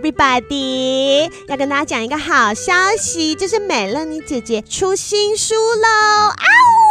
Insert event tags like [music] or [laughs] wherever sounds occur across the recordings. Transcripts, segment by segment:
Everybody，要跟大家讲一个好消息，就是美乐妮姐姐出新书喽！啊呜，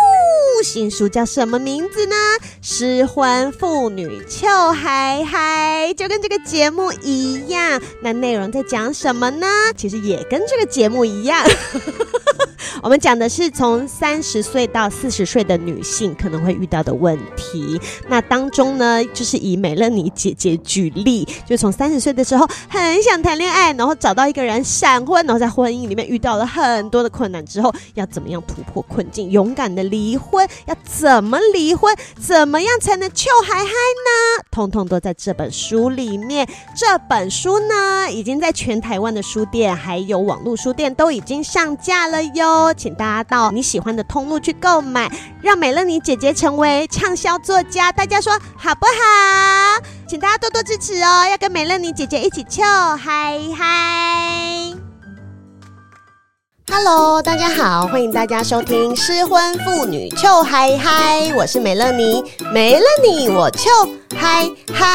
新书叫什么名字呢？失婚妇女笑嗨嗨，就跟这个节目一样。那内容在讲什么呢？其实也跟这个节目一样。[laughs] 我们讲的是从三十岁到四十岁的女性可能会遇到的问题。那当中呢，就是以美乐妮姐姐举例，就从三十岁的时候很想谈恋爱，然后找到一个人闪婚，然后在婚姻里面遇到了很多的困难之后，要怎么样突破困境，勇敢的离婚？要怎么离婚？怎么样才能笑嗨嗨呢？通通都在这本书里面。这本书呢，已经在全台湾的书店还有网络书店都已经上架了哟。请大家到你喜欢的通路去购买，让美乐妮姐姐成为畅销作家。大家说好不好？请大家多多支持哦！要跟美乐妮姐姐一起笑嗨嗨！Hello，大家好，欢迎大家收听失婚妇女笑嗨嗨，我是美乐妮，没了你我笑嗨嗨。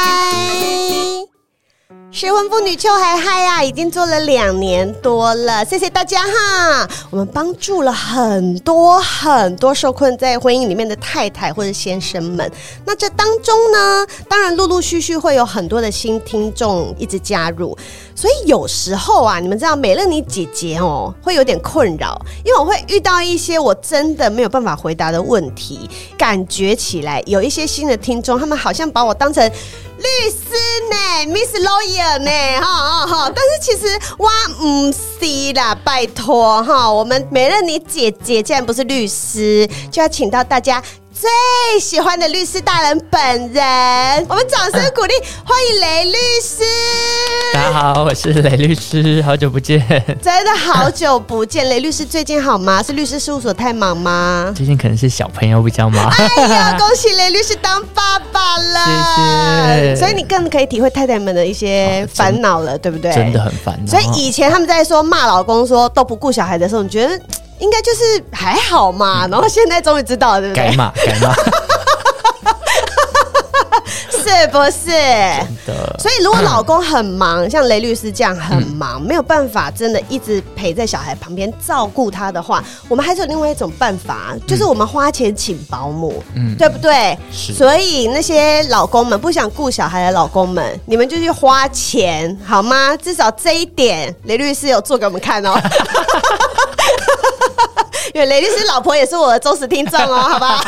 失婚妇女笑嗨嗨呀，已经做了两年多了，谢谢大家哈！我们帮助了很多很多受困在婚姻里面的太太或者先生们。那这当中呢，当然陆陆续续会有很多的新听众一直加入，所以有时候啊，你们知道美乐妮姐姐哦，会有点困扰，因为我会遇到一些我真的没有办法回答的问题，感觉起来有一些新的听众，他们好像把我当成。律师呢，Miss Lawyer 呢，哈哈哈！但是其实我唔是啦，拜托哈，我们美乐妮姐姐既然不是律师，就要请到大家。最喜欢的律师大人本人，我们掌声鼓励，欢迎雷律师。大家好，我是雷律师，好久不见，真的好久不见。雷律师最近好吗？是律师事务所太忙吗？最近可能是小朋友比较忙。哎呀，[laughs] 恭喜雷律师当爸爸了，谢谢。所以你更可以体会太太们的一些烦恼了，对不对？真的很烦恼。所以以前他们在说骂老公说都不顾小孩的时候，你觉得？应该就是还好嘛，然后现在终于知道了，对不对？改嘛改嘛，[laughs] 是不是？的。所以如果老公很忙，[clears throat] 像雷律师这样很忙，没有办法真的一直陪在小孩旁边照顾他的话，我们还是有另外一种办法，就是我们花钱请保姆，嗯，对不对？是。所以那些老公们不想顾小孩的老公们，你们就去花钱好吗？至少这一点，雷律师有做给我们看哦。[laughs] 因为雷律师老婆也是我的忠实听众哦，[laughs] 好不好？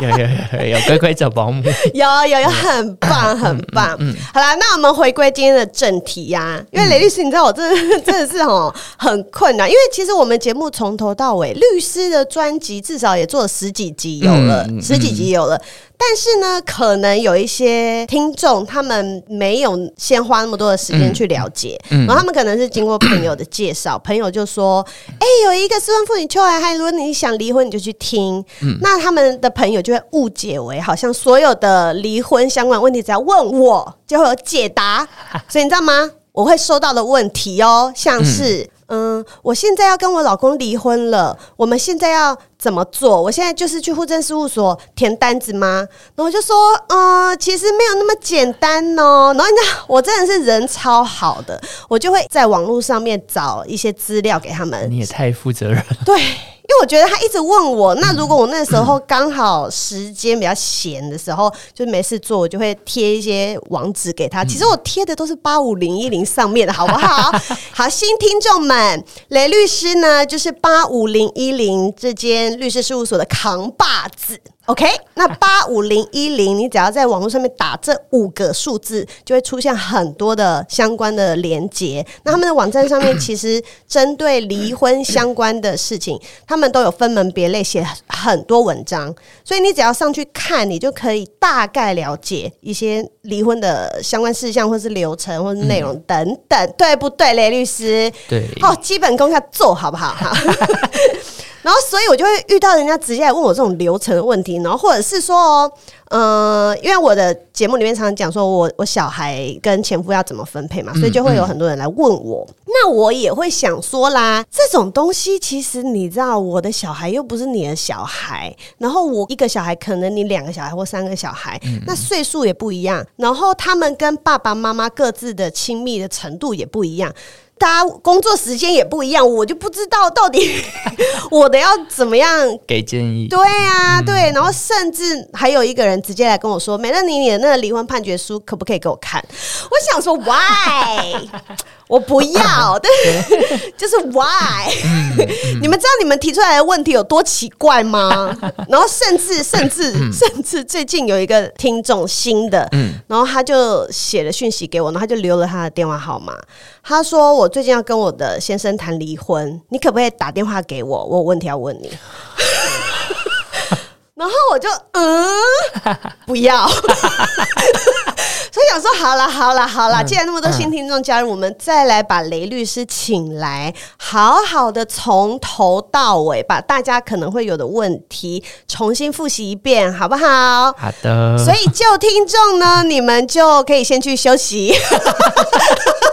有有有有乖乖找保姆，有有有很棒很棒。嗯，好啦，那我们回归今天的正题呀、啊。因为雷律师，你知道我真的真的是哦很困难，因为其实我们节目从头到尾，律师的专辑至少也做了十几集有了，十几集有了。但是呢，可能有一些听众他们没有先花那么多的时间去了解，嗯嗯、然后他们可能是经过朋友的介绍，朋友就说：“哎、欸，有一个失婚妇女笑嗨嗨，如果你想离婚，你就去听。嗯”那他们的朋友就会误解为好像所有的离婚相关问题只要问我就会有解答，[laughs] 所以你知道吗？我会收到的问题哦，像是。嗯嗯，我现在要跟我老公离婚了，我们现在要怎么做？我现在就是去户政事务所填单子吗？然后我就说，嗯，其实没有那么简单哦。然后你知道，我真的是人超好的，我就会在网络上面找一些资料给他们。你也太负责任了。对。因为我觉得他一直问我，那如果我那时候刚好时间比较闲的时候，就没事做，我就会贴一些网址给他。其实我贴的都是八五零一零上面的，好不好？[laughs] 好，新听众们，雷律师呢，就是八五零一零这间律师事务所的扛把子。OK，那八五零一零，你只要在网络上面打这五个数字，就会出现很多的相关的连接。那他们的网站上面其实针对离婚相关的事情，他们都有分门别类写很多文章，所以你只要上去看，你就可以大概了解一些离婚的相关事项，或是流程，或是内容等等，对不对，雷律师？对，好，基本功要做好不好？哈。[laughs] 然后，所以我就会遇到人家直接来问我这种流程的问题，然后或者是说，呃，因为我的节目里面常常讲说我我小孩跟前夫要怎么分配嘛，所以就会有很多人来问我。嗯嗯、那我也会想说啦，这种东西其实你知道，我的小孩又不是你的小孩，然后我一个小孩可能你两个小孩或三个小孩，嗯、那岁数也不一样，然后他们跟爸爸妈妈各自的亲密的程度也不一样。大家工作时间也不一样，我就不知道到底 [laughs] 我的要怎么样给建议。对啊，嗯、对，然后甚至还有一个人直接来跟我说：“美乐妮，你的那个离婚判决书可不可以给我看？”我想说，Why？我不要，[laughs] 对，就是 Why？、嗯嗯、你们知道你们提出来的问题有多奇怪吗？[laughs] 然后甚至甚至、嗯、甚至最近有一个听众新的，嗯、然后他就写了讯息给我，然后他就留了他的电话号码。他说：“我最近要跟我的先生谈离婚，你可不可以打电话给我？我有问题要问你。[laughs] ”然后我就嗯，不要。所以想说，好了好了好了，既然那么多新听众加入，我们再来把雷律师请来，好好的从头到尾把大家可能会有的问题重新复习一遍，好不好？好的。所以旧听众呢，你们就可以先去休息。[laughs]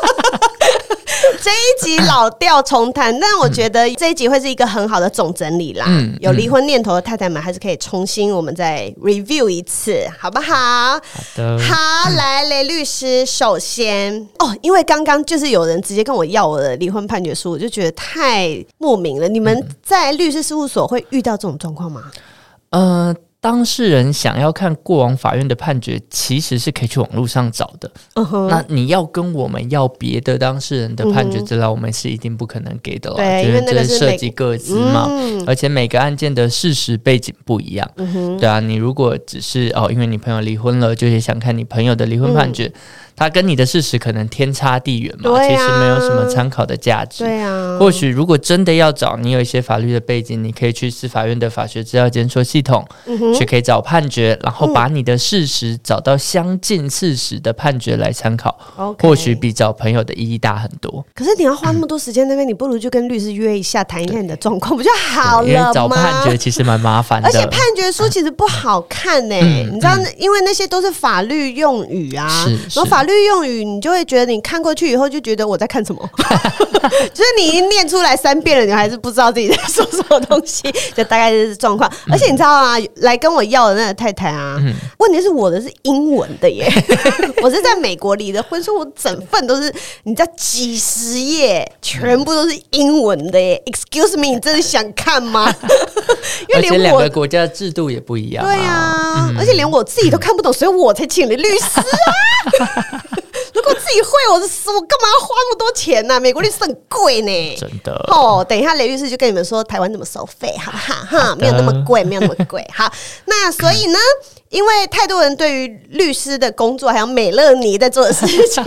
这一集老调重弹，但我觉得这一集会是一个很好的总整理啦。嗯、有离婚念头的太太们，还是可以重新我们再 review 一次，好不好？好的。好，来雷律师，首先哦，因为刚刚就是有人直接跟我要我的离婚判决书，我就觉得太莫名了。你们在律师事务所会遇到这种状况吗？嗯、呃。当事人想要看过往法院的判决，其实是可以去网络上找的。Uh huh. 那你要跟我们要别的当事人的判决资料，我们是一定不可能给的了。对，因为这是涉及个资嘛，嗯、而且每个案件的事实背景不一样。Uh huh. 对啊，你如果只是哦，因为你朋友离婚了，就是想看你朋友的离婚判决。嗯他跟你的事实可能天差地远嘛，啊、其实没有什么参考的价值。对啊，或许如果真的要找你有一些法律的背景，你可以去司法院的法学资料检索系统，去可以找判决，然后把你的事实找到相近事实的判决来参考，嗯、或许比找朋友的意义大很多。可是你要花那么多时间那边，你不如就跟律师约一下，谈一下你的状况，不就好了吗？因为找判决其实蛮麻烦的，而且判决书其实不好看呢、你知道，因为那些都是法律用语啊，是是然后法律用语你就。就会觉得你看过去以后就觉得我在看什么，[laughs] 就是你已经念出来三遍了，你还是不知道自己在说什么东西，就大概就是状况。而且你知道吗？来跟我要的那个太太啊，嗯、问题是我的是英文的耶，[laughs] 我是在美国离的婚，说我整份都是你知道几十页，全部都是英文的耶。Excuse me，你真的想看吗？[laughs] 因为连我两个国家的制度也不一样，对啊，嗯、而且连我自己都看不懂，所以我才请了律师啊。[laughs] 如果自己会，我是我干嘛要花那么多钱呢、啊？美国律师很贵呢，真的。哦，等一下雷律师就跟你们说台湾怎么收费，好不好哈，[laughs] 没有那么贵，没有那么贵。好，那所以呢，因为太多人对于律师的工作还有美乐尼在做的事情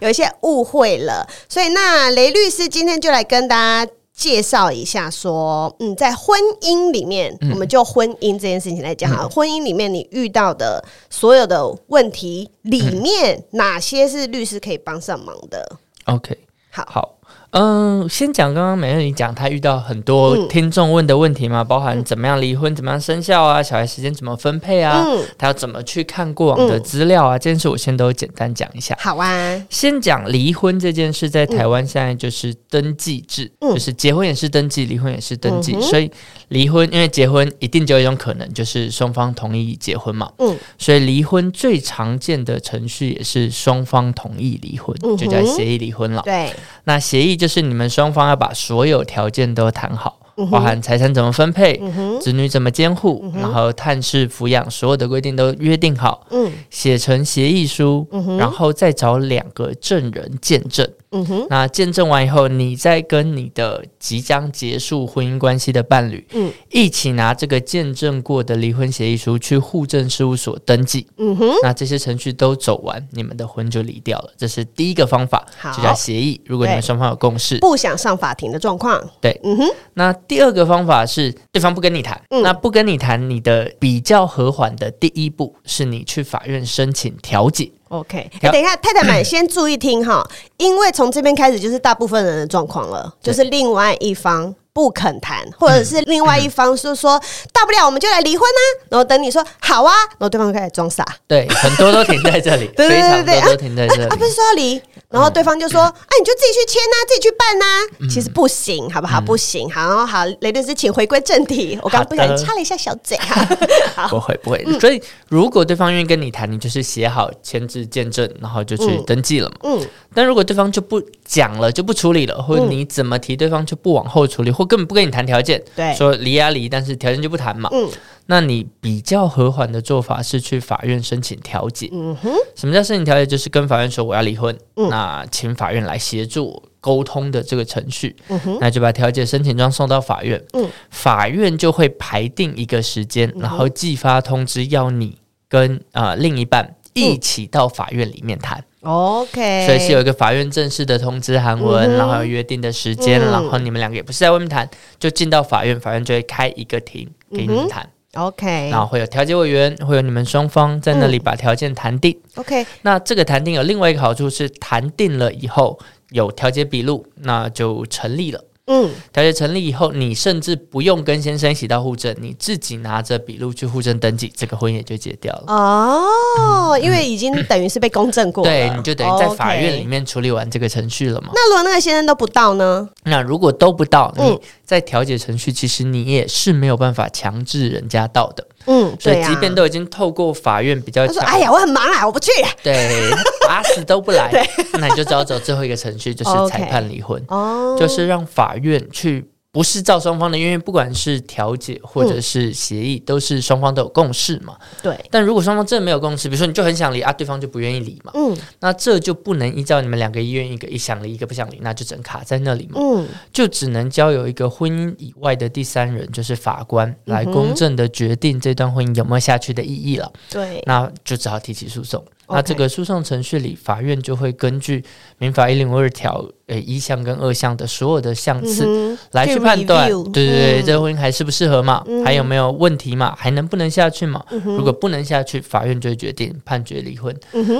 有一些误会了，所以那雷律师今天就来跟大家。介绍一下，说，嗯，在婚姻里面，嗯、我们就婚姻这件事情来讲哈，嗯、婚姻里面你遇到的所有的问题里面，嗯、哪些是律师可以帮上忙的？OK，好，好。嗯，先讲刚刚美乐你讲，她遇到很多听众问的问题嘛，嗯、包含怎么样离婚、怎么样生效啊，小孩时间怎么分配啊，嗯、她要怎么去看过往的资料啊，嗯、这件事我先都简单讲一下。好啊，先讲离婚这件事，在台湾现在就是登记制，嗯、就是结婚也是登记，离婚也是登记，嗯、所以离婚因为结婚一定就有一种可能就是双方同意结婚嘛，嗯，所以离婚最常见的程序也是双方同意离婚，嗯、就叫协议离婚了。对，那协议就。就是你们双方要把所有条件都谈好，包含财产怎么分配，子女怎么监护，然后探视抚养，所有的规定都约定好，写成协议书，然后再找两个证人见证。嗯哼，那见证完以后，你再跟你的即将结束婚姻关系的伴侣，嗯，一起拿这个见证过的离婚协议书去户政事务所登记。嗯哼，那这些程序都走完，你们的婚就离掉了。这是第一个方法，就叫协议。如果你们双方有共识，不想上法庭的状况，对，嗯哼。那第二个方法是对方不跟你谈，嗯、那不跟你谈，你的比较和缓的第一步是你去法院申请调解。OK，欸，等一下，太太们 [clears throat] 先注意听哈，因为从这边开始就是大部分人的状况了，就是另外一方不肯谈，或者是另外一方是说大不了我们就来离婚啊，然后等你说好啊，然后对方就开始装傻，对，很多都停在这里，[laughs] 对对对对，都停在这里，啊，不是说要离。然后对方就说：“哎、啊，你就自己去签呐、啊，自己去办呐、啊。嗯”其实不行，好不好？嗯、不行。好，好，雷律师，请回归正题。我刚刚不小心插了一下小嘴哈。[laughs] 好不会，不会。所以，如果对方愿意跟你谈，你就是写好签字见证，然后就去登记了嘛。嗯。但如果对方就不讲了，就不处理了，或者你怎么提，对方就不往后处理，或根本不跟你谈条件，对，说离啊离，但是条件就不谈嘛。嗯。那你比较和缓的做法是去法院申请调解。嗯哼，什么叫申请调解？就是跟法院说我要离婚，嗯、那请法院来协助沟通的这个程序。嗯哼，那就把调解申请状送到法院。嗯，法院就会排定一个时间，然后寄发通知，要你跟啊、呃、另一半一起到法院里面谈。OK，所以是有一个法院正式的通知函文，嗯、然后有约定的时间，嗯、然后你们两个也不是在外面谈，就进到法院，法院就会开一个庭给你们谈。OK，然后会有调解委员，会有你们双方在那里把条件谈定。嗯、OK，那这个谈定有另外一个好处是，谈定了以后有调解笔录，那就成立了。嗯，调解成立以后，你甚至不用跟先生一起到户政，你自己拿着笔录去户政登记，这个婚也就结掉了。哦，嗯、因为已经等于是被公证过了，对，你就等于在法院里面处理完这个程序了嘛。那如果那个先生都不到呢？那如果都不到，你在调解程序，其实你也是没有办法强制人家到的。嗯，所以即便都已经透过法院比较，他说：“哎呀，我很忙啊，我不去。”对，打死都不来，[laughs] 那你就只好走最后一个程序，就是裁判离婚，哦，就是让法院去。不是照双方的，因为不管是调解或者是协议，嗯、都是双方都有共识嘛。对。但如果双方真的没有共识，比如说你就很想离啊，对方就不愿意离嘛。嗯。那这就不能依照你们两个意愿，一个一想离，一个不想离，那就只能卡在那里嘛。嗯。就只能交由一个婚姻以外的第三人，就是法官来公正的决定这段婚姻有没有下去的意义了。对。那就只好提起诉讼。那这个诉讼程序里，法院就会根据民法一零五二条，诶，一项跟二项的所有的项次来去判断，对对对，这个婚姻还适不适合嘛？还有没有问题嘛？还能不能下去嘛？如果不能下去，法院就会决定判决离婚。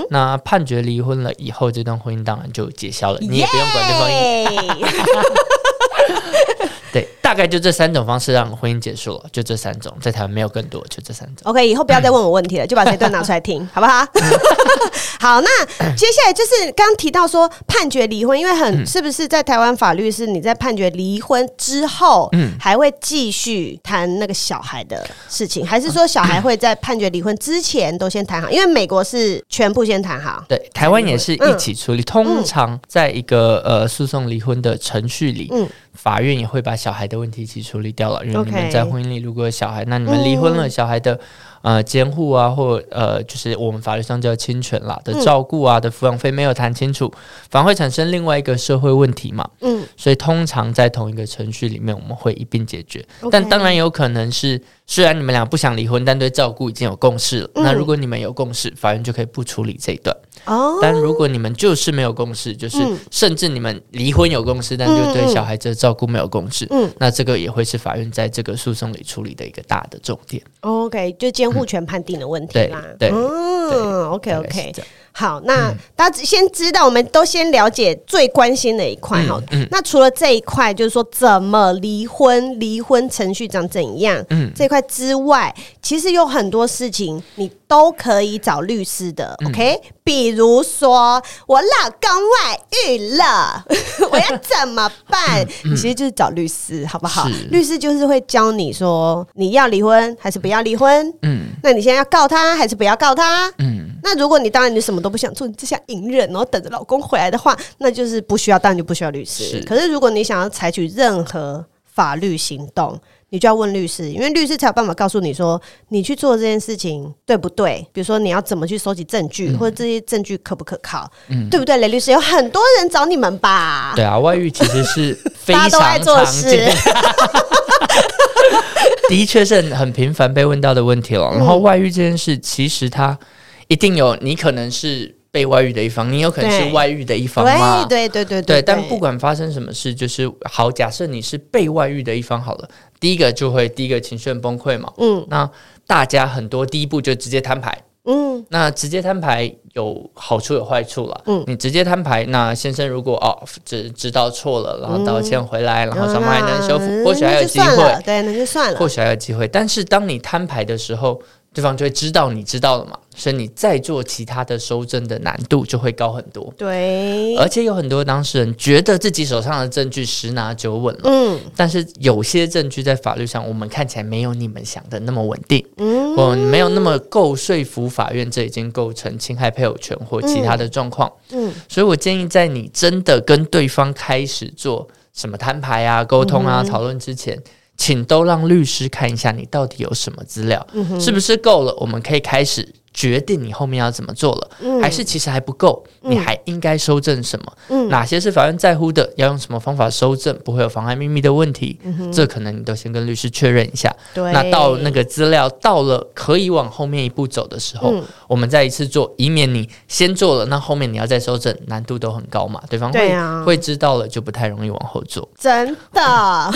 那判决离婚了以后，这段婚姻当然就解消了，你也不用管对方。[laughs] 对，大概就这三种方式让婚姻结束了，就这三种，在台湾没有更多，就这三种。OK，以后不要再问我问题了，嗯、就把这段拿出来听，[laughs] 好不好？好，那接下来就是刚刚提到说判决离婚，因为很、嗯、是不是在台湾法律是你在判决离婚之后，嗯，还会继续谈那个小孩的事情，还是说小孩会在判决离婚之前都先谈好？因为美国是全部先谈好，对，台湾也是一起处理。嗯、通常在一个呃诉讼离婚的程序里，嗯。法院也会把小孩的问题一起处理掉了，因为你们在婚姻里如果有小孩，那你们离婚了，小孩的呃监护啊，或呃就是我们法律上叫侵权啦的照顾啊的抚养费没有谈清楚，反而会产生另外一个社会问题嘛。嗯，所以通常在同一个程序里面，我们会一并解决。但当然有可能是，虽然你们俩不想离婚，但对照顾已经有共识了。那如果你们有共识，法院就可以不处理这一段。哦，但如果你们就是没有共识，就是甚至你们离婚有共识，但就对小孩子的照顾没有共识，嗯，那这个也会是法院在这个诉讼里处理的一个大的重点。OK，就监护权判定的问题啦。对，嗯，OK OK。好，那大家先知道，我们都先了解最关心的一块哈。嗯嗯、那除了这一块，就是说怎么离婚，离婚程序长怎样，嗯，这块之外，其实有很多事情你都可以找律师的。嗯、OK，比如说我老公外遇了，[laughs] 我要怎么办？嗯嗯、其实就是找律师，好不好？律师就是会教你说你要离婚还是不要离婚。嗯，那你现在要告他还是不要告他？嗯，那如果你当然你什么都都不想做，你只想隐忍，然后等着老公回来的话，那就是不需要，当然就不需要律师。是可是如果你想要采取任何法律行动，你就要问律师，因为律师才有办法告诉你说你去做这件事情对不对？比如说你要怎么去收集证据，嗯、或者这些证据可不可靠，嗯、对不对？雷律师有很多人找你们吧？对啊，外遇其实是非常大家都爱做事，[laughs] 的确是很频繁被问到的问题了。然后外遇这件事，其实它一定有，你可能是。被外遇的一方，你有可能是外遇的一方吗？对对对对，对，但不管发生什么事，就是好，假设你是被外遇的一方好了，第一个就会第一个情绪很崩溃嘛。嗯，那大家很多第一步就直接摊牌。嗯，那直接摊牌有好处有坏处了。嗯，你直接摊牌，那先生如果哦知知道错了，然后道歉回来，然后双方还能修复，或许还有机会。对，那就算了。或许还有机会，但是当你摊牌的时候。对方就会知道你知道了嘛，所以你再做其他的收证的难度就会高很多。对，而且有很多当事人觉得自己手上的证据十拿九稳了，嗯，但是有些证据在法律上我们看起来没有你们想的那么稳定，嗯，或没有那么够说服法院，这已经构成侵害配偶权或其他的状况，嗯，所以我建议在你真的跟对方开始做什么摊牌啊、沟通啊、讨论之前。请都让律师看一下你到底有什么资料，嗯、是不是够了？我们可以开始决定你后面要怎么做了，嗯、还是其实还不够？嗯、你还应该搜证什么？嗯、哪些是法院在乎的？要用什么方法搜证不会有妨碍秘密的问题？嗯、这可能你都先跟律师确认一下。那到那个资料到了可以往后面一步走的时候，嗯、我们再一次做，以免你先做了，那后面你要再搜证难度都很高嘛？对方会会知道了，就不太容易往后做。真的。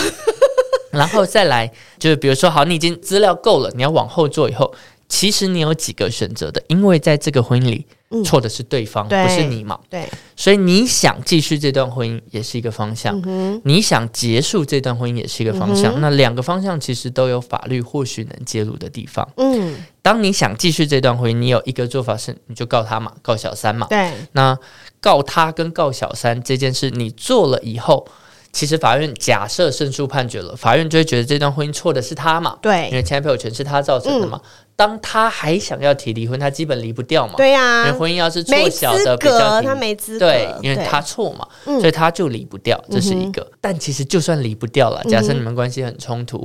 然后再来，就是比如说，好，你已经资料够了，你要往后做以后，其实你有几个选择的，因为在这个婚姻里，嗯、错的是对方，对不是你嘛？对，所以你想继续这段婚姻也是一个方向，嗯、你想结束这段婚姻也是一个方向。嗯、那两个方向其实都有法律或许能介入的地方。嗯，当你想继续这段婚姻，你有一个做法是，你就告他嘛，告小三嘛。对，那告他跟告小三这件事，你做了以后。其实法院假设胜诉判决了，法院就会觉得这段婚姻错的是他嘛？对，因为侵害配偶权是他造成的嘛。嗯当他还想要提离婚，他基本离不掉嘛。对呀，因为婚姻要是错小的比较，他没资格。对，因为他错嘛，所以他就离不掉，这是一个。但其实就算离不掉了，假设你们关系很冲突，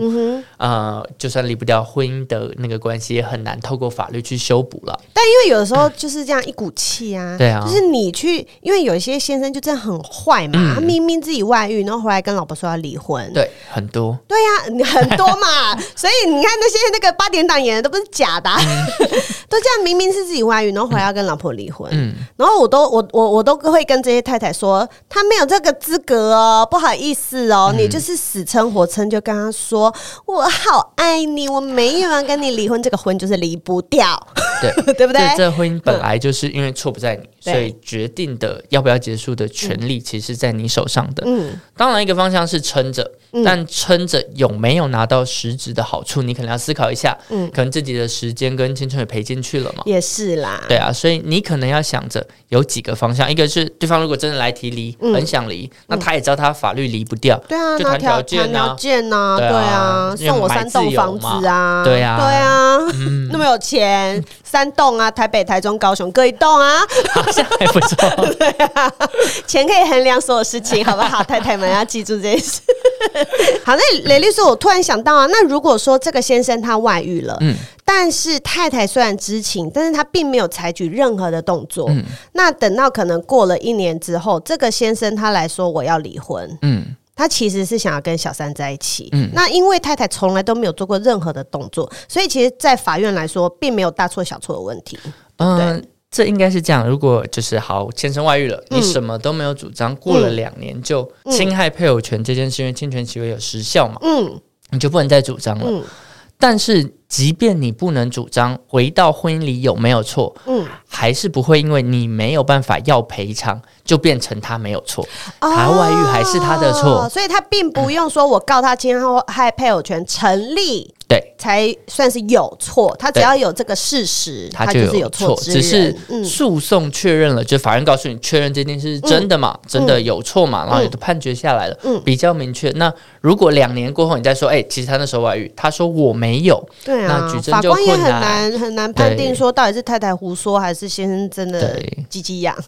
呃，就算离不掉，婚姻的那个关系也很难透过法律去修补了。但因为有的时候就是这样一股气啊，对啊，就是你去，因为有一些先生就真的很坏嘛，他明明自己外遇，然后回来跟老婆说要离婚。对，很多。对呀，很多嘛，所以你看那些那个八点档演的都不是假。假的，[laughs] 都这样，明明是自己外遇，然后回来要跟老婆离婚，嗯，然后我都我我我都会跟这些太太说，他没有这个资格哦，不好意思哦，嗯、你就是死撑活撑，就跟他说，我好爱你，我没有要跟你离婚，这个婚就是离不掉，对。[laughs] 对不对？这婚姻本来就是因为错不在你，嗯、所以决定的要不要结束的权利，其实在你手上的。嗯，当然一个方向是撑着。但撑着有没有拿到实质的好处，你可能要思考一下。嗯，可能自己的时间跟青春也赔进去了嘛。也是啦。对啊，所以你可能要想着有几个方向，一个是对方如果真的来提离，很想离，那他也知道他法律离不掉。对啊，就谈条件啊，对啊，送我三栋房子啊，对啊，对啊，[laughs] 那么有钱，三栋啊，台北、台中、高雄各一栋啊，好像还不错。[laughs] 对啊，钱可以衡量所有事情，好不好？[laughs] 太太们要记住这件事。[laughs] 好，那雷律师，我突然想到啊，那如果说这个先生他外遇了，嗯，但是太太虽然知情，但是他并没有采取任何的动作，嗯，那等到可能过了一年之后，这个先生他来说我要离婚，嗯，他其实是想要跟小三在一起，嗯，那因为太太从来都没有做过任何的动作，所以其实，在法院来说，并没有大错小错的问题，嗯。对这应该是这样，如果就是好，先生外遇了，嗯、你什么都没有主张，过了两年就侵害配偶权这件事，因为侵权行为有时效嘛，嗯，你就不能再主张了。嗯、但是，即便你不能主张，回到婚姻里有没有错，嗯，还是不会因为你没有办法要赔偿，就变成他没有错，他外遇还是他的错，哦，所以他并不用说我告他侵害配偶权成立。对，才算是有错。他只要有这个事实，他就是有错。只是诉讼确认了，就法院告诉你确认这件事是真的嘛？真的有错嘛？然后也都判决下来了，比较明确。那如果两年过后你再说，哎，其实他那时候外遇，他说我没有，对啊，法官也很难很难判定说到底是太太胡说还是先生真的鸡鸡痒。[laughs]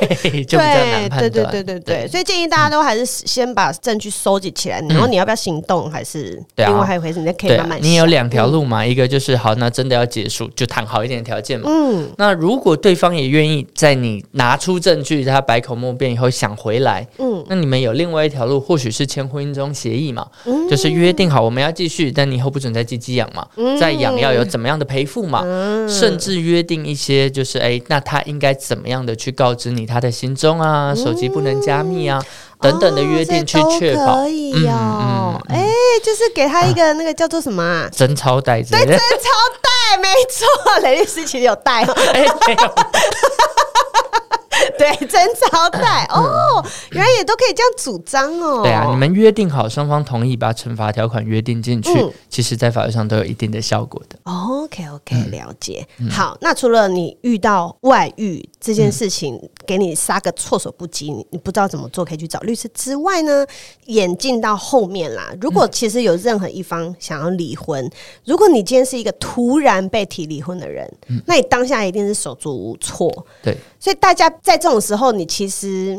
就比较难判断。对对对对对，所以建议大家都还是先把证据收集起来，然后你要不要行动，还是另外还有一回事，你可以慢慢。你有两条路嘛，一个就是好，那真的要结束，就谈好一点的条件嘛。嗯，那如果对方也愿意在你拿出证据，他百口莫辩以后想回来，嗯，那你们有另外一条路，或许是签婚姻中协议嘛，就是约定好我们要继续，但你以后不准再鸡鸡养嘛，再养要有怎么样的赔付嘛，甚至约定一些就是哎，那他应该怎么样的去告知你他的行踪啊，手机不能加密啊，等等的约定去确保。可以哦，哎，就是给他一个那个叫做什么啊贞操带子，对，贞操带，没错，雷律师其实有带。[laughs] 哎，没有。对，真招待 [laughs] 哦，原来也都可以这样主张哦。对啊，你们约定好，双方同意把惩罚条款约定进去，嗯、其实，在法律上都有一定的效果的。OK OK，了解。嗯、好，那除了你遇到外遇这件事情，嗯、给你杀个措手不及，你你不知道怎么做，可以去找律师之外呢，演进到后面啦。如果其实有任何一方想要离婚，嗯、如果你今天是一个突然被提离婚的人，嗯、那你当下一定是手足无措。对，所以大家在这种时候，你其实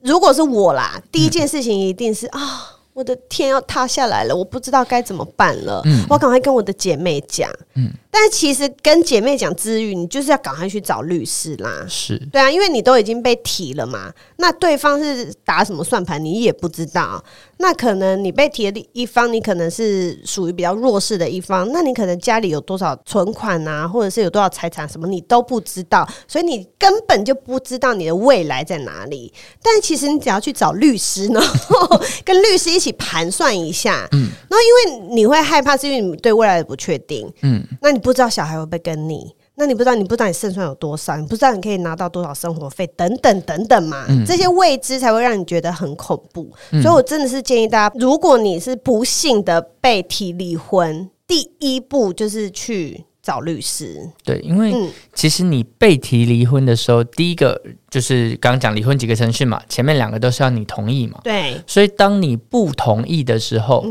如果是我啦，第一件事情一定是啊。嗯我的天要塌下来了，我不知道该怎么办了。嗯，我赶快跟我的姐妹讲。嗯，但其实跟姐妹讲之余，你就是要赶快去找律师啦。是，对啊，因为你都已经被提了嘛。那对方是打什么算盘，你也不知道。那可能你被提的一方，你可能是属于比较弱势的一方。那你可能家里有多少存款啊，或者是有多少财产什么，你都不知道，所以你根本就不知道你的未来在哪里。但其实你只要去找律师呢，跟律师一起。一起盘算一下，嗯，然后因为你会害怕，是因为你对未来的不确定，嗯，那你不知道小孩会不会跟你，那你不知道，你不知道你胜算有多少，你不知道你可以拿到多少生活费，等等等等嘛，嗯，这些未知才会让你觉得很恐怖。嗯，所以我真的是建议大家，如果你是不幸的被提离婚，第一步就是去。找律师，对，因为其实你被提离婚的时候，嗯、第一个就是刚刚讲离婚几个程序嘛，前面两个都是要你同意嘛，对，所以当你不同意的时候，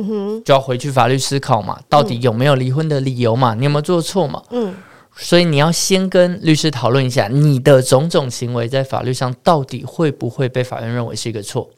就要回去法律思考嘛，到底有没有离婚的理由嘛，你有没有做错嘛，嗯，所以你要先跟律师讨论一下，你的种种行为在法律上到底会不会被法院认为是一个错。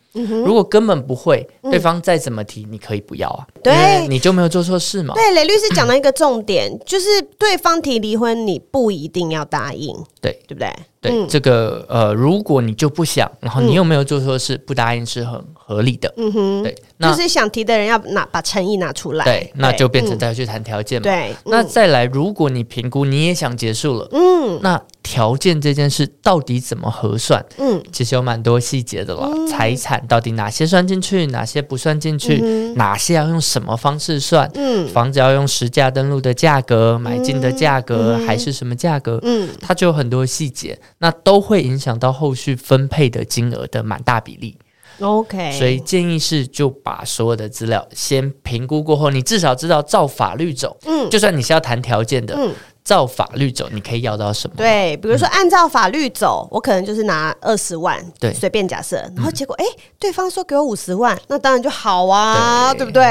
如果根本不会，对方再怎么提，你可以不要啊。对，你就没有做错事嘛。对，雷律师讲到一个重点，就是对方提离婚，你不一定要答应。对，对不对？对，这个呃，如果你就不想，然后你又没有做错事，不答应是很合理的。嗯哼，对，就是想提的人要拿把诚意拿出来。对，那就变成再去谈条件嘛。对，那再来，如果你评估你也想结束了，嗯，那条件这件事到底怎么核算？嗯，其实有蛮多细节的了。财产到底哪些算进去，哪些不算进去？哪些要用什么方式算？嗯，房子要用实价登录的价格，买进的价格，还是什么价格？嗯，它就有很多细节。那都会影响到后续分配的金额的蛮大比例。OK，所以建议是就把所有的资料先评估过后，你至少知道照法律走。嗯，就算你是要谈条件的。嗯。照法律走，你可以要到什么？对，比如说按照法律走，我可能就是拿二十万，对，随便假设，然后结果哎，对方说给我五十万，那当然就好啊，对不对？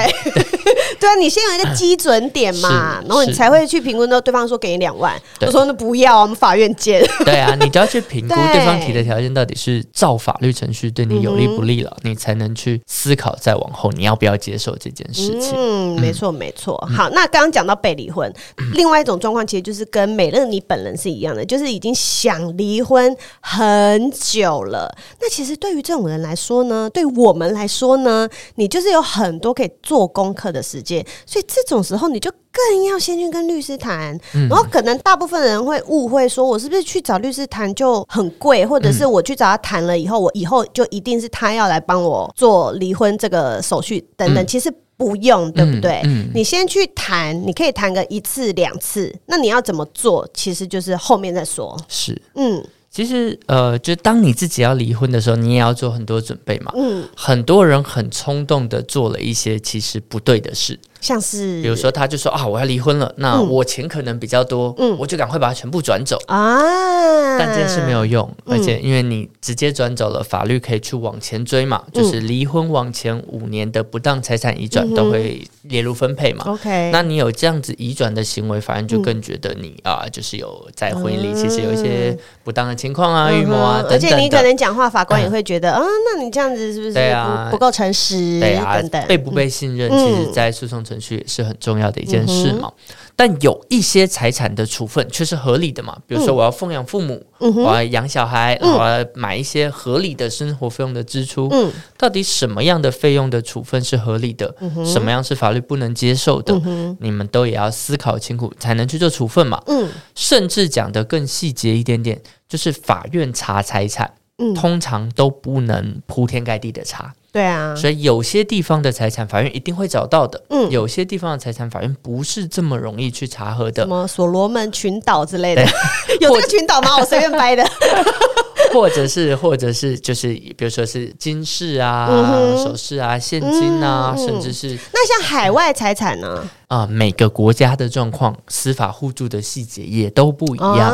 [laughs] 对啊，你先有一个基准点嘛，然后你才会去评估。那对方说给你两万，我说那不要，我们法院见。对啊，你就要去评估 [laughs] 对方提的条件到底是照法律程序对你有利不利了，你才能去思考再往后你要不要接受这件事情。嗯，没错没错。好，那刚刚讲到被离婚，另外一种状况其实。就是跟美乐你本人是一样的，就是已经想离婚很久了。那其实对于这种人来说呢，对我们来说呢，你就是有很多可以做功课的时间。所以这种时候，你就更要先去跟律师谈。嗯、然后可能大部分人会误会，说我是不是去找律师谈就很贵，或者是我去找他谈了以后，我以后就一定是他要来帮我做离婚这个手续等等。嗯、其实。不用，对不对？嗯嗯、你先去谈，你可以谈个一次两次。那你要怎么做？其实就是后面再说。是，嗯，其实呃，就当你自己要离婚的时候，你也要做很多准备嘛。嗯，很多人很冲动的做了一些其实不对的事。像是比如说，他就说啊，我要离婚了，那我钱可能比较多，嗯，我就赶快把它全部转走。啊。但这件事没有用，而且因为你直接转走了，法律可以去往前追嘛，就是离婚往前五年的不当财产移转都会列入分配嘛。OK，那你有这样子移转的行为，法院就更觉得你啊，就是有在婚姻里其实有一些不当的情况啊、预谋啊等等。而且你可能讲话，法官也会觉得啊，那你这样子是不是不够诚实？对啊，等等，被不被信任，其实在诉讼程序也是很重要的一件事嘛。但有一些财产的处分却是合理的嘛，比如说我要奉养父母，我要养小孩，我要买一些合理的生活费用的支出。到底什么样的费用的处分是合理的？什么样是法律不能接受的？你们都也要思考清楚，才能去做处分嘛。甚至讲得更细节一点点，就是法院查财产，通常都不能铺天盖地的查。对啊，所以有些地方的财产法院一定会找到的，嗯，有些地方的财产法院不是这么容易去查核的，什么所罗门群岛之类的，[laughs] 有这个群岛吗？我随便掰的。[laughs] 或者是，或者是，就是比如说是金饰啊、首饰啊、现金啊，甚至是那像海外财产呢？啊，每个国家的状况、司法互助的细节也都不一样，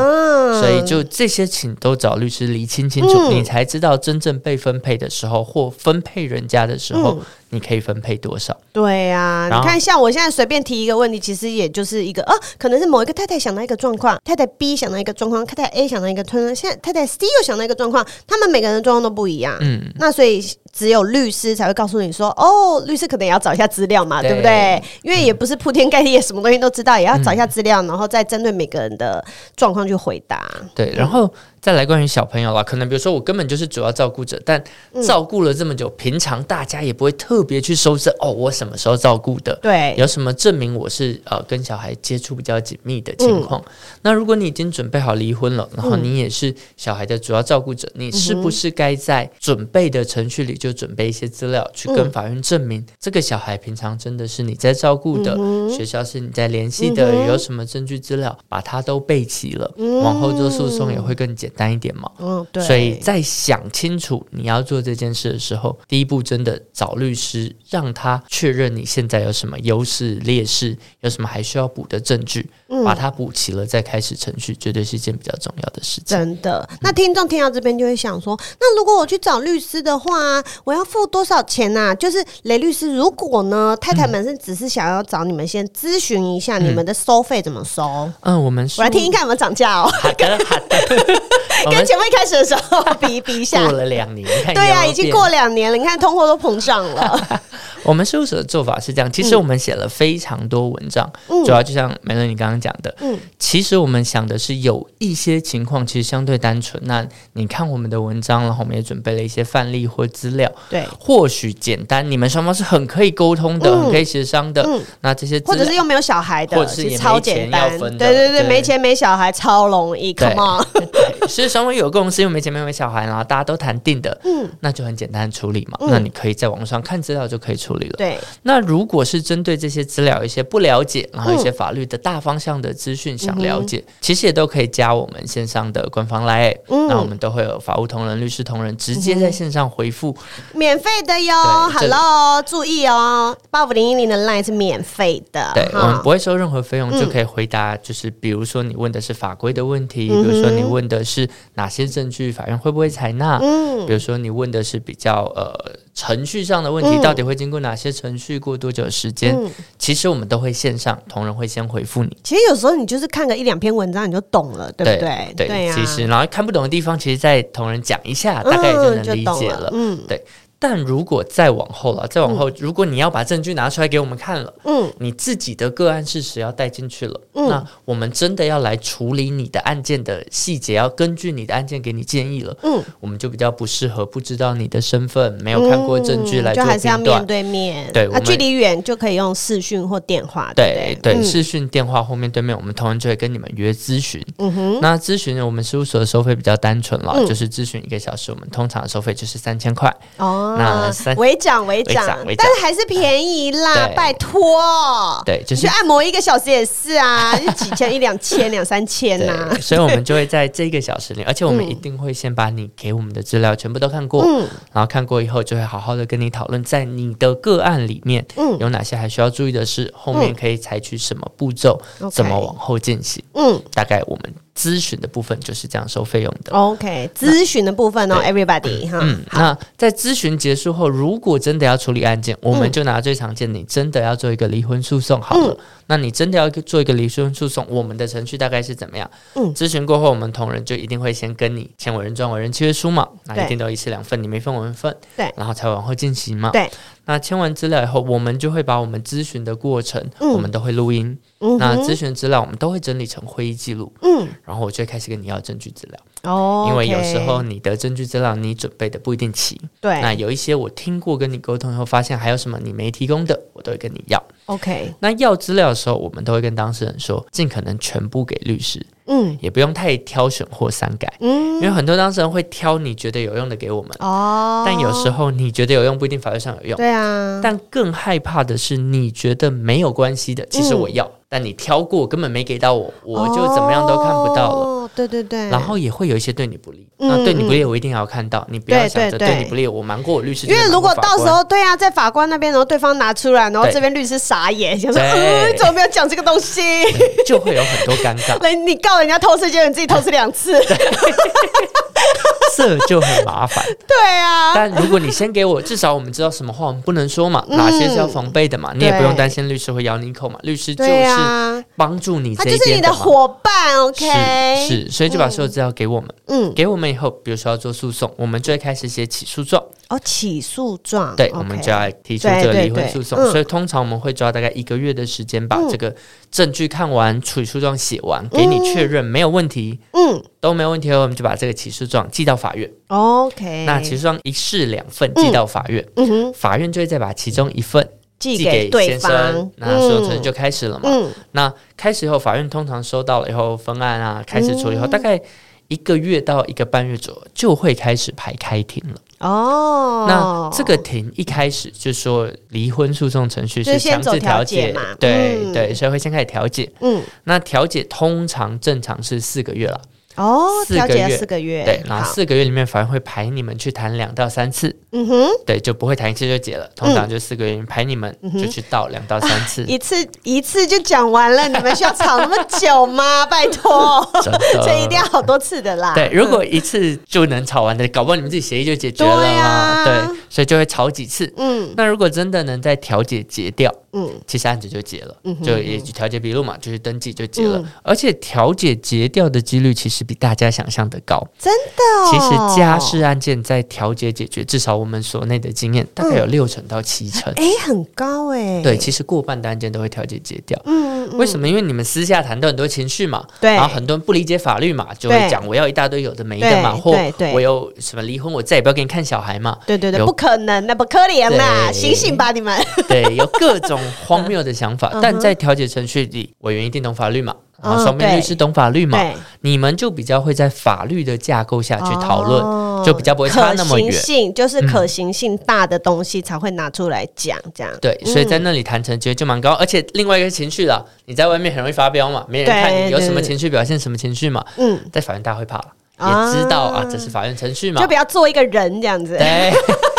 所以就这些，请都找律师厘清清楚，你才知道真正被分配的时候或分配人家的时候。你可以分配多少？对呀，你看，像我现在随便提一个问题，其实也就是一个啊，可能是某一个太太想到一个状况，太太 B 想到一个状况，太太 A 想到一个状况，现在太太 C 又想到一个状况，他们每个人的状况都不一样。嗯，那所以只有律师才会告诉你说，哦，律师可能也要找一下资料嘛，对不对？因为也不是铺天盖地，什么东西都知道，也要找一下资料，然后再针对每个人的状况去回答。对，然后。再来关于小朋友了，可能比如说我根本就是主要照顾者，但照顾了这么久，嗯、平常大家也不会特别去收证哦，我什么时候照顾的？对，有什么证明我是呃跟小孩接触比较紧密的情况？嗯、那如果你已经准备好离婚了，然后你也是小孩的主要照顾者，嗯、你是不是该在准备的程序里就准备一些资料，去跟法院证明、嗯、这个小孩平常真的是你在照顾的，嗯、学校是你在联系的，嗯、有什么证据资料，把它都备齐了，嗯、往后做诉讼也会更简单。单一点嘛，嗯，对，所以在想清楚你要做这件事的时候，第一步真的找律师，让他确认你现在有什么优势劣势，有什么还需要补的证据，嗯、把它补齐了再开始程序，绝对是一件比较重要的事情。真的，那听众听到这边就会想说，那如果我去找律师的话，我要付多少钱呢、啊？就是雷律师，如果呢太太们是只是想要找你们先咨询一下你们的收费怎么收？嗯，嗯，我们我来听一看有没有涨价哦。好的，好的。[laughs] [laughs] 跟前面开始的时候比一比一下，过了两年，对呀、啊，已经过两年了。你看通货都膨胀了。[laughs] 我们事务所的做法是这样，其实我们写了非常多文章，嗯、主要就像美伦你刚刚讲的，嗯，其实我们想的是有一些情况其实相对单纯。那你看我们的文章，然后我们也准备了一些范例或资料，对，或许简单，你们双方是很可以沟通的，嗯、很可以协商的。嗯、那这些或者是又没有小孩的，或者是也没钱要分，对对对，对。没钱没小孩超容易，Come on。[laughs] 其实双方有共识，又没钱没有小孩，然后大家都谈定的，嗯，那就很简单处理嘛。嗯、那你可以在网上看资料就可以处理了。对，那如果是针对这些资料一些不了解，然后一些法律的大方向的资讯想了解，嗯、其实也都可以加我们线上的官方 LINE，嗯，那我们都会有法务同仁、律师同仁直接在线上回复，免费的哟。Hello，注意哦，八五零一零的 LINE 是免费的，对，我们不会收任何费用，就可以回答，就是比如说你问的是法规的问题，比如说你问的是哪些证据，法院会不会采纳？嗯，比如说你问的是比较呃。程序上的问题到底会经过哪些程序？过多久时间？嗯、其实我们都会线上，同仁会先回复你。其实有时候你就是看个一两篇文章你就懂了，对不对？对，对啊、其实然后看不懂的地方，其实再同仁讲一下，大概也就能理解了。嗯，对。但如果再往后了，再往后，如果你要把证据拿出来给我们看了，嗯，你自己的个案事实要带进去了，嗯，那我们真的要来处理你的案件的细节，要根据你的案件给你建议了，嗯，我们就比较不适合，不知道你的身份，没有看过证据来就还是要面对面，对，啊，距离远就可以用视讯或电话，对对，视讯电话或面对面，我们同仁就会跟你们约咨询，嗯哼，那咨询我们事务所的收费比较单纯了，就是咨询一个小时，我们通常的收费就是三千块，哦。哦，那三微涨微涨，但是还是便宜啦，拜托。对，就是去按摩一个小时也是啊，就 [laughs] 几千一两千两三千呐。所以我们就会在这个小时里，[laughs] 而且我们一定会先把你给我们的资料全部都看过，嗯，然后看过以后就会好好的跟你讨论，在你的个案里面，嗯，有哪些还需要注意的事，后面可以采取什么步骤，怎么往后进行，嗯，大概我们。咨询的部分就是这样收费用的。OK，咨询的部分哦，Everybody 哈。嗯，那在咨询结束后，如果真的要处理案件，我们就拿最常见，你真的要做一个离婚诉讼好了。那你真的要做一个离婚诉讼，我们的程序大概是怎么样？嗯，咨询过后，我们同仁就一定会先跟你签委任状、委任契约书嘛。那一定都一式两份，你没份我们份。对，然后才往后进行嘛。对。那签完资料以后，我们就会把我们咨询的过程，我们都会录音。那咨询资料我们都会整理成会议记录。嗯。然后我就会开始跟你要证据资料。哦。因为有时候你的证据资料你准备的不一定齐。对。那有一些我听过跟你沟通以后，发现还有什么你没提供的，我都会跟你要。OK。那要资料的时候，我们都会跟当事人说，尽可能全部给律师。嗯，也不用太挑选或删改，嗯，因为很多当事人会挑你觉得有用的给我们，哦，但有时候你觉得有用不一定法律上有用，对啊，但更害怕的是你觉得没有关系的，其实我要。嗯但你挑过根本没给到我，我就怎么样都看不到了。哦，对对对。然后也会有一些对你不利，那对你不利我一定要看到。你不要想着对你不利，我瞒过我律师。因为如果到时候对啊，在法官那边，然后对方拿出来，然后这边律师傻眼，想说嗯，你怎么没有讲这个东西？就会有很多尴尬。[laughs] 那你告人家偷吃，结果你自己偷吃两次，这就很麻烦。[laughs] 对啊。但如果你先给我，至少我们知道什么话我们不能说嘛，哪些是要防备的嘛，你也不用担心律师会咬你一口嘛。律师就是。啊，帮助你这一边，他就是你的伙伴，OK，是，所以就把所有资料给我们，嗯，给我们以后，比如说要做诉讼，我们就会开始写起诉状，哦，起诉状，对，我们就要提出这个离婚诉讼，所以通常我们会抓大概一个月的时间，把这个证据看完，起诉状写完，给你确认没有问题，嗯，都没有问题后，我们就把这个起诉状寄到法院，OK，那起诉状一式两份寄到法院，嗯哼，法院就会再把其中一份。寄给先生，那诉讼程序就开始了嘛。嗯、那开始以后，法院通常收到了以后，分案啊开始处理以后，嗯、大概一个月到一个半月左右，就会开始排开庭了。哦，那这个庭一开始就说离婚诉讼程序是强制调解嘛？对、嗯、对，所以会先开始调解。嗯，那调解通常正常是四个月了。哦，四个月，四个月，对，然后四个月里面，反而会排你们去谈两到三次，嗯哼，对，就不会谈一次就结了，通常就四个月排你们就去到两到三次，一次一次就讲完了，你们需要吵那么久吗？拜托 [laughs] [laughs] 所以一定要好多次的啦。对，如果一次就能吵完的，搞不好你们自己协议就解决了嘛。对，所以就会吵几次。嗯，那如果真的能在调解结掉，嗯，其实案子就结了，就也就调解笔录嘛，就是登记就结了，而且调解结掉的几率其实。比大家想象的高，真的。其实家事案件在调解解决，至少我们所内的经验，大概有六成到七成，哎，很高哎。对，其实过半的案件都会调解结掉。嗯，为什么？因为你们私下谈到很多情绪嘛，对。然后很多人不理解法律嘛，就会讲我要一大堆有的没的嘛，或我有什么离婚，我再也不要给你看小孩嘛。对对对，不可能，那不可怜啦，醒醒吧你们。对，有各种荒谬的想法，但在调解程序里，委员一定懂法律嘛。然后，双边律师懂法律嘛？你们就比较会在法律的架构下去讨论，就比较不会差那么远。可行性就是可行性大的东西才会拿出来讲，这样。对，所以在那里谈成结就蛮高，而且另外一个情绪了，你在外面很容易发飙嘛，没人看你有什么情绪表现什么情绪嘛。嗯，在法院大家会怕，也知道啊，这是法院程序嘛，就不要做一个人这样子。对。[laughs]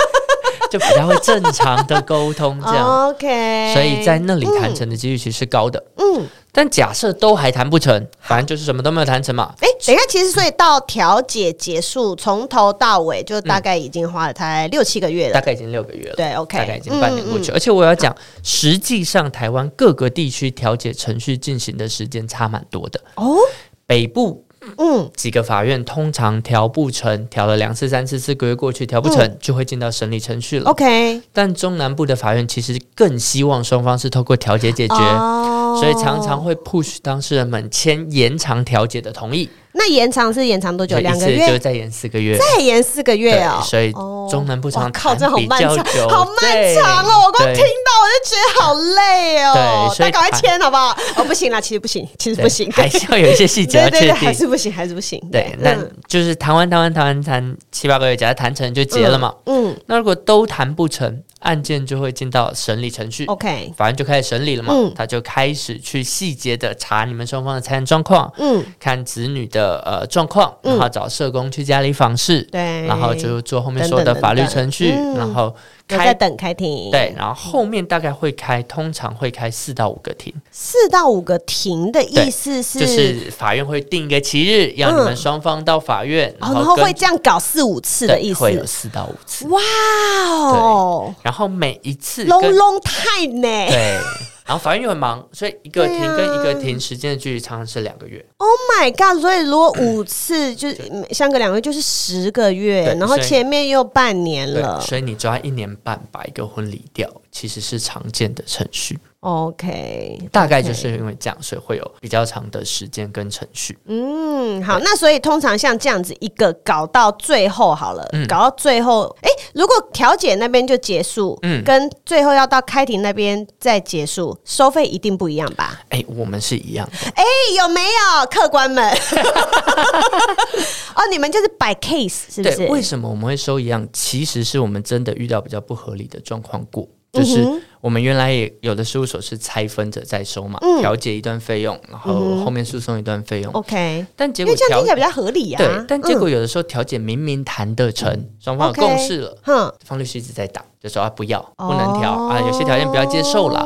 就比较会正常的沟通，这样，[laughs] OK，所以在那里谈成的几率其实是高的，嗯，但假设都还谈不成，反正就是什么都没有谈成嘛。哎，等一下，其实所以到调解结束，从头到尾就大概已经花了才六七个月了，大概已经六个月了，对，OK，大概已经半年过去，而且我要讲，实际上台湾各个地区调解程序进行的时间差蛮多的哦，北部。嗯，几个法院通常调不成，调了两次、三次，四个月过去调不成，嗯、就会进到审理程序了。OK，但中南部的法院其实更希望双方是透过调解解决，哦、所以常常会 push 当事人们签延长调解的同意。那那延长是延长多久？两个月就再延四个月，再延四个月哦。所以中南部常靠这好漫长，好漫长哦！我光听到我就觉得好累哦。对，大家赶快签好不好？哦，不行啦，其实不行，其实不行，[laughs] 还是要有一些细节要确定，还是不行，还是不行。对，那就是谈完谈完谈完谈七八个月，假如谈成就结了嘛。嗯，那如果都谈不成。案件就会进到审理程序，OK，法院就开始审理了嘛，嗯、他就开始去细节的查你们双方的财产状况，嗯，看子女的呃状况，然后找社工去家里访视，对，然后就做后面说的法律程序，然后。在等开庭，对，然后后面大概会开，通常会开四到五个庭。四到五个庭的意思是，就是法院会定一个期日，要你们双方到法院，然后会这样搞四五次的意思，会有四到五次。哇哦！然后每一次 long long time 呢？对。然后法院又很忙，所以一个庭跟一个庭时间的距离常常是两个月。Oh my god！所以如果五次就相隔两个月，就是十个月，然后前面又半年了，所以你抓一年半把一个婚离掉，其实是常见的程序。OK，大概就是因为这样，所以会有比较长的时间跟程序。嗯，好，那所以通常像这样子一个搞到最后好了，搞到最后，哎，如果调解那边就结束，嗯，跟最后要到开庭那边再结束，收费一定不一样吧？哎，我们是一样的。哎，有没有客官们？[laughs] 哦，你们就是摆 case 是不是？为什么我们会收一样？其实是我们真的遇到比较不合理的状况过。就是我们原来也有的事务所是拆分着在收嘛，调解一段费用，然后后面诉讼一段费用。OK，但结果这样听起来比较合理呀。对，但结果有的时候调解明明谈得成，双方有共识了，哼，方律师一直在打，就说啊不要，不能调啊，有些条件不要接受了，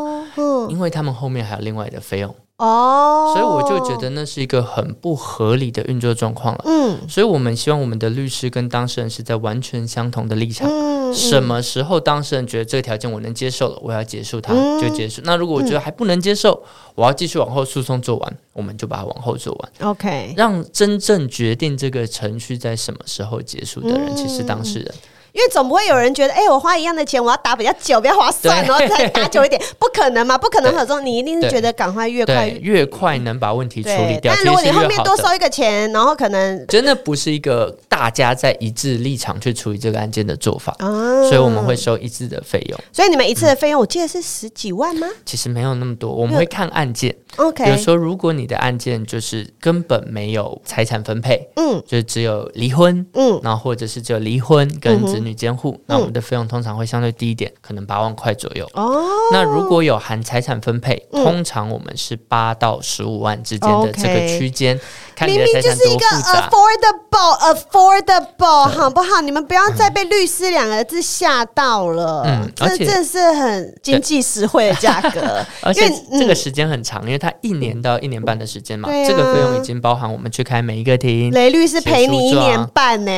因为他们后面还有另外的费用。哦，所以我就觉得那是一个很不合理的运作状况了。嗯，所以我们希望我们的律师跟当事人是在完全相同的立场。嗯，什么时候当事人觉得这个条件我能接受了，我要结束它就结束。那如果我觉得还不能接受，我要继续往后诉讼做完，我们就把它往后做完。OK，让真正决定这个程序在什么时候结束的人，其实当事人。因为总不会有人觉得，哎、欸，我花一样的钱，我要打比较久，比较划算，然后再打久一点，[laughs] 不可能嘛？不可能。合作，你一定是觉得赶快越快越快能把问题处理掉。但如果你后面多收一个钱，然后可能真的不是一个大家在一致立场去处理这个案件的做法，啊、所以我们会收一致的费用。所以你们一次的费用，我记得是十几万吗？其实没有那么多，我们会看案件。OK，比如说，如果你的案件就是根本没有财产分配，嗯，就是只有离婚，嗯，然后或者是只有离婚跟子女监护，那我们的费用通常会相对低一点，可能八万块左右。哦，那如果有含财产分配，通常我们是八到十五万之间的这个区间。看你的财产多复杂。明明就是一个 affordable，affordable，好不好？你们不要再被律师两个字吓到了。嗯，这这是很经济实惠的价格，[laughs] 而且这个时间很长，因为它一年到一年半的时间嘛，这个费用已经包含我们去开每一个庭。雷律师陪你一年半呢。[laughs]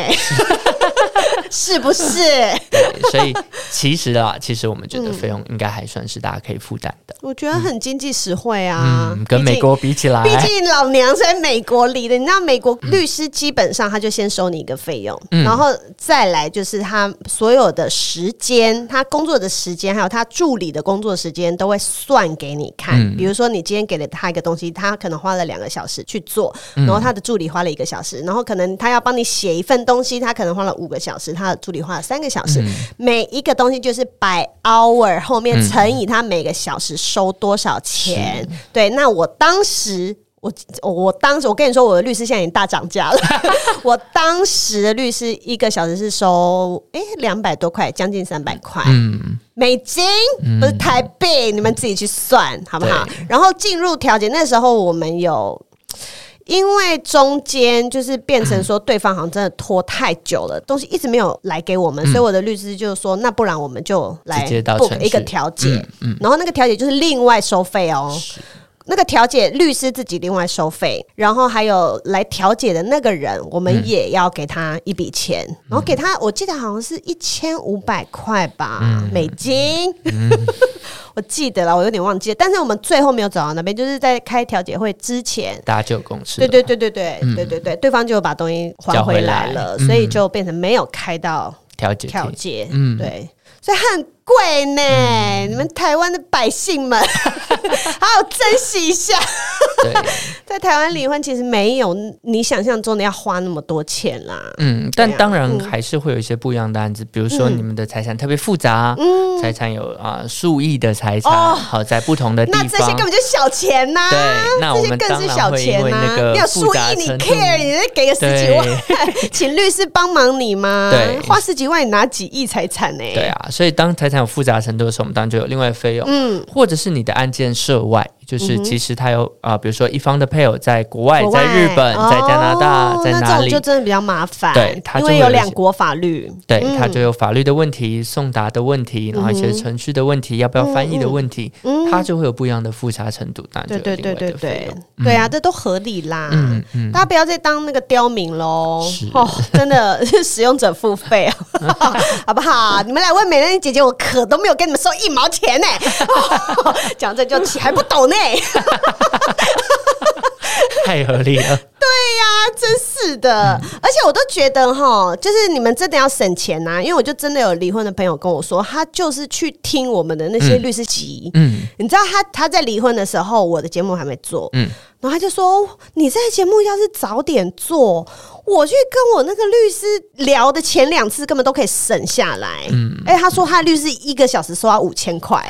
是不是？[laughs] 所以其实啊，其实我们觉得费用应该还算是大家可以负担的。我觉得很经济实惠啊，嗯，跟美国比起来，毕竟老娘在美国里的，你知道，美国律师基本上他就先收你一个费用，然后再来就是他所有的时间，他工作的时间，还有他助理的工作时间都会算给你看。比如说，你今天给了他一个东西，他可能花了两个小时去做，然后他的助理花了一个小时，然后可能他要帮你写一份东西，他可能花了五个小时。他的助理花了三个小时，嗯、每一个东西就是 by hour 后面乘以他每个小时收多少钱。嗯、对，那我当时，我我当时，我跟你说，我的律师现在已经大涨价了。[laughs] 我当时的律师一个小时是收诶两百多块，将近三百块，嗯，美金？不是台币，嗯、你们自己去算好不好？然后进入调解那时候，我们有。因为中间就是变成说，对方好像真的拖太久了，东西一直没有来给我们，所以我的律师就说，那不然我们就来 book 一个调解，然后那个调解就是另外收费哦，那个调解律师自己另外收费，然后还有来调解的那个人，我们也要给他一笔钱，然后给他，我记得好像是一千五百块吧，美金。[laughs] 我记得了，我有点忘记了，但是我们最后没有走到那边，就是在开调解会之前，大家就有共识。对对对对对，嗯、对对对，对方就把东西还回来了，来所以就变成没有开到调解调解。嗯，对，所以很贵呢，嗯、你们台湾的百姓们，[laughs] 好好珍惜一下。对，[laughs] 在台湾离婚其实没有你想象中的要花那么多钱啦。嗯，但当然还是会有一些不一样的案子，嗯、比如说你们的财产特别复杂，嗯，财产有啊数亿的财产，哦、好在不同的地方，那这些根本就小钱呐、啊。对，那我们更是小钱呐。你有数亿，你 care，你再给个十几万，对 [laughs] 请律师帮忙你吗？对，花十几万你拿几亿财产呢？对啊，所以当财产有复杂程度的时候，我们当然就有另外费用，嗯，或者是你的案件涉外。就是其实他有啊、呃，比如说一方的配偶在国外，国外在日本，哦、在加拿大，在哪里？就真的比较麻烦。对，他就因为有两国法律，对，他就有法律的问题、送达的问题，然后一些程序的问题，要不要翻译的问题，嗯，他就会有不一样的复杂程度。当然，对对对对对，对啊，这都合理啦。嗯嗯，大家不要再当那个刁民喽。[laughs] 哦，真的是 [laughs] 使用者付费啊，[laughs] 好不好？你们来问美乐妮姐姐，我可都没有跟你们收一毛钱呢。[laughs] 讲这就起还不懂呢。[laughs] 太合理了，对呀，真是的，嗯、而且我都觉得哈，就是你们真的要省钱呐、啊，因为我就真的有离婚的朋友跟我说，他就是去听我们的那些律师集，嗯，你知道他他在离婚的时候，我的节目还没做，嗯。然后他就说：“你这个节目要是早点做，我去跟我那个律师聊的前两次根本都可以省下来。”嗯，哎，他说他律师一个小时收他五千块。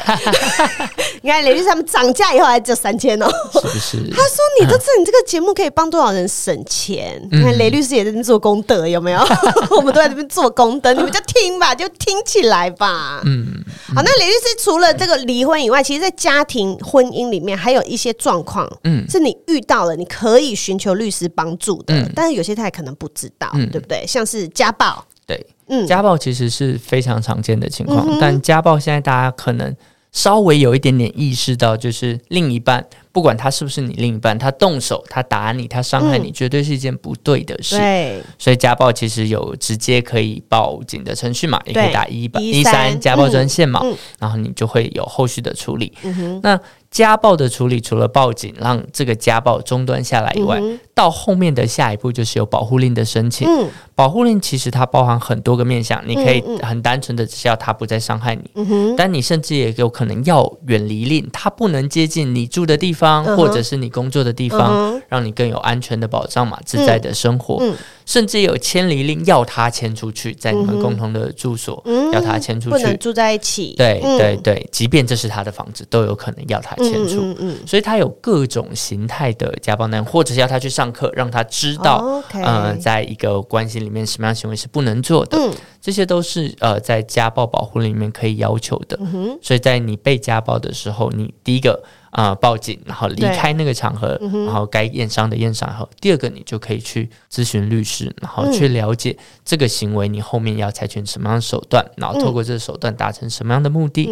[laughs] 你看雷律师他们涨价以后还只有三千哦，是不是？他说：“你都知道你这个节目可以帮多少人省钱？你看雷律师也在做功德，有没有？[laughs] 我们都在这边做功德，你们就听吧，就听起来吧。”嗯，好，那雷律师除了这个离婚以外，其实，在家庭婚姻里面还有一些状况，嗯，是你。遇到了，你可以寻求律师帮助的，嗯、但是有些他也可能不知道，嗯、对不对？像是家暴，对，嗯，家暴其实是非常常见的情况，嗯、但家暴现在大家可能稍微有一点点意识到，就是另一半。不管他是不是你另一半，他动手，他打你，他伤害你，嗯、绝对是一件不对的事。对，所以家暴其实有直接可以报警的程序嘛，也可以打一百一三家暴专线嘛，嗯、然后你就会有后续的处理。嗯、哼那家暴的处理，除了报警让这个家暴中断下来以外，嗯、到后面的下一步就是有保护令的申请。嗯、保护令其实它包含很多个面向，你可以很单纯的只要他不再伤害你，嗯、但你甚至也有可能要远离令，他不能接近你住的地方。方或者是你工作的地方，uh. 让你更有安全的保障嘛，自在的生活。甚至有迁离令，要他迁出去，在你们共同的住所，嗯、要他迁出去，不能住在一起。对、嗯、对对，即便这是他的房子，都有可能要他迁出。嗯嗯嗯、所以他有各种形态的家暴男，或者是要他去上课，让他知道，哦 okay、呃，在一个关系里面，什么样行为是不能做的。嗯、这些都是呃，在家暴保护里面可以要求的。嗯、所以在你被家暴的时候，你第一个啊、呃、报警，然后离开那个场合，嗯、然后该验伤的验伤后，第二个你就可以去咨询律师。然后去了解这个行为，你后面要采取什么样的手段，然后透过这个手段达成什么样的目的。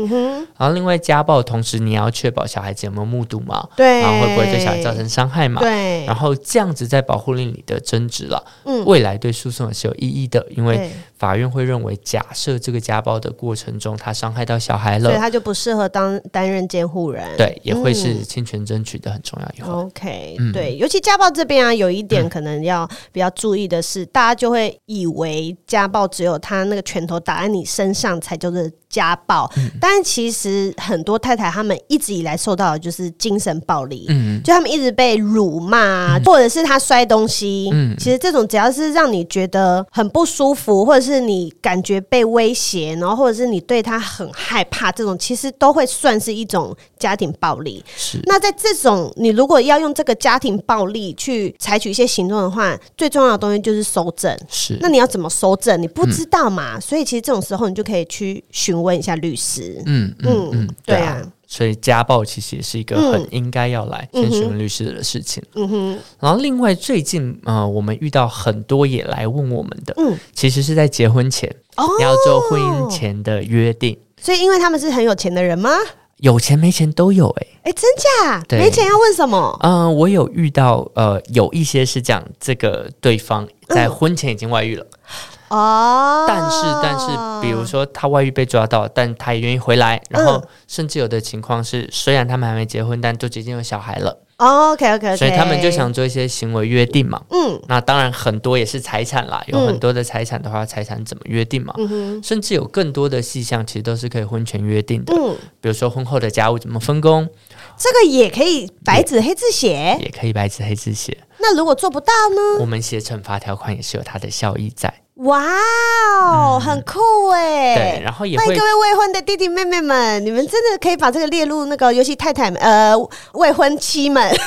然后另外家暴，同时你要确保小孩子有没有目睹嘛？对，然后会不会对小孩造成伤害嘛？对。然后这样子在保护令里的争执了，未来对诉讼也是有意义的，因为法院会认为，假设这个家暴的过程中他伤害到小孩了，所以他就不适合当担任监护人。对，也会是侵权争取的很重要一环。OK，对，尤其家暴这边啊，有一点可能要比较注意的是。大家就会以为家暴只有他那个拳头打在你身上才叫做家暴，嗯、但其实很多太太他们一直以来受到的就是精神暴力，嗯，就他们一直被辱骂，嗯、或者是他摔东西，嗯，其实这种只要是让你觉得很不舒服，或者是你感觉被威胁，然后或者是你对他很害怕，这种其实都会算是一种家庭暴力。是，那在这种你如果要用这个家庭暴力去采取一些行动的话，最重要的东西就是收证。是，那你要怎么收证？你不知道嘛？嗯、所以其实这种时候你就可以去询问一下律师。嗯嗯嗯，对啊。所以家暴其实也是一个很应该要来先询问律师的事情。嗯哼。然后另外最近呃，我们遇到很多也来问我们的，嗯，其实是在结婚前、哦、要做婚姻前的约定。所以因为他们是很有钱的人吗？有钱没钱都有哎、欸，哎、欸，真假？对没钱要问什么？嗯、呃，我有遇到呃，有一些是讲这个对方在婚前已经外遇了哦，但是但是，比如说他外遇被抓到，但他也愿意回来，然后甚至有的情况是，虽然他们还没结婚，但都已经有小孩了。哦，OK OK OK，所以他们就想做一些行为约定嘛。嗯，那当然很多也是财产啦，有很多的财产的话，财产怎么约定嘛？嗯哼，甚至有更多的细项，其实都是可以婚前约定的。嗯，比如说婚后的家务怎么分工，这个也可以白纸黑字写，也可以白纸黑字写。那如果做不到呢？我们写惩罚条款也是有它的效益在。哇哦，很酷哎！对，然后也欢迎各位未婚的弟弟妹妹们，你们真的可以把这个列入那个游戏太太们，呃，未婚妻们，[laughs] 未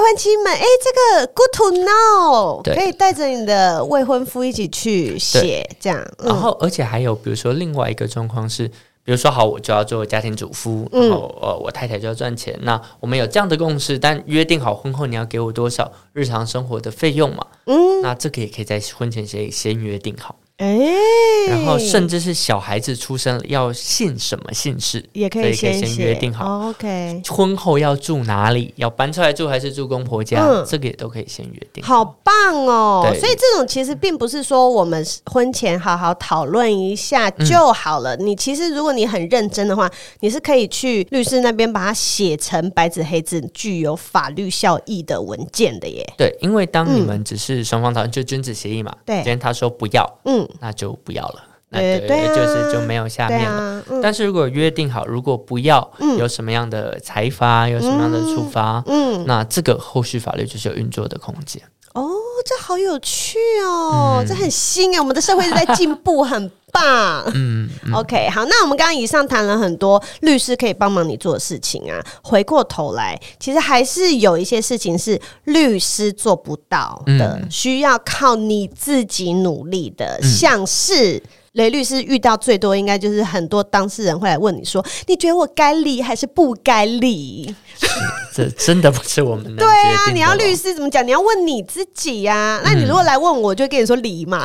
婚妻们，哎，这个 good to know，可以带着你的未婚夫一起去写，这样。然后，而且还有，比如说另外一个状况是。比如说，好，我就要做家庭主妇，然后呃，我太太就要赚钱。那我们有这样的共识，但约定好婚后你要给我多少日常生活的费用嘛？嗯，那这个也可以在婚前协议先约定好。哎、欸，然后甚至是小孩子出生了要姓什么姓氏，也可以先，可以先约定好。哦、OK，婚后要住哪里？要搬出来住还是住公婆家？嗯、这个也都可以先约定。好棒哦！所以这种其实并不是说我们婚前好好讨论一下就好了。嗯、你其实如果你很认真的话，你是可以去律师那边把它写成白纸黑字、具有法律效益的文件的耶。对，因为当你们只是双方讨论，就君子协议嘛。对，今天他说不要，嗯。那就不要了，那对，就是就没有下面了。啊嗯、但是如果约定好，如果不要，嗯、有什么样的裁罚，有什么样的处罚，嗯，那这个后续法律就是有运作的空间。哦，这好有趣哦，嗯、这很新哎，我们的社会是在进步，很棒。[laughs] 嗯，嗯，OK，好，那我们刚刚以上谈了很多律师可以帮忙你做的事情啊，回过头来，其实还是有一些事情是律师做不到的，嗯、需要靠你自己努力的，嗯、像是。雷律师遇到最多，应该就是很多当事人会来问你说：“你觉得我该离还是不该离？”这真的不是我们的 [laughs] 对啊！你要律师怎么讲？你要问你自己呀、啊。那你如果来问我，我就跟你说离嘛。